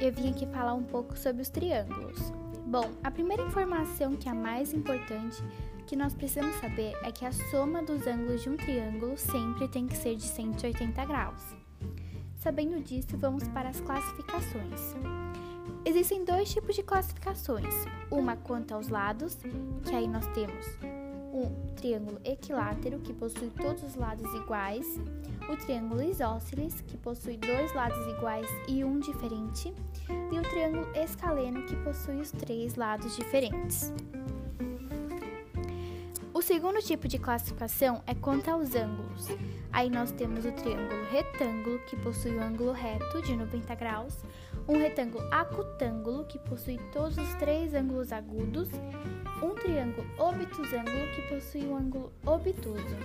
eu vim aqui falar um pouco sobre os triângulos. Bom, a primeira informação que é a mais importante que nós precisamos saber é que a soma dos ângulos de um triângulo sempre tem que ser de 180 graus. Sabendo disso, vamos para as classificações. Existem dois tipos de classificações: uma quanto aos lados, que aí nós temos um triângulo equilátero, que possui todos os lados iguais, o triângulo isósceles, que possui dois lados iguais e um diferente, e o triângulo escaleno, que possui os três lados diferentes. O segundo tipo de classificação é quanto aos ângulos. Aí nós temos o triângulo retângulo, que possui o ângulo reto de 90 graus, um retângulo acutângulo, que possui todos os três ângulos agudos, um triângulo obtusângulo, que possui um ângulo obtuso.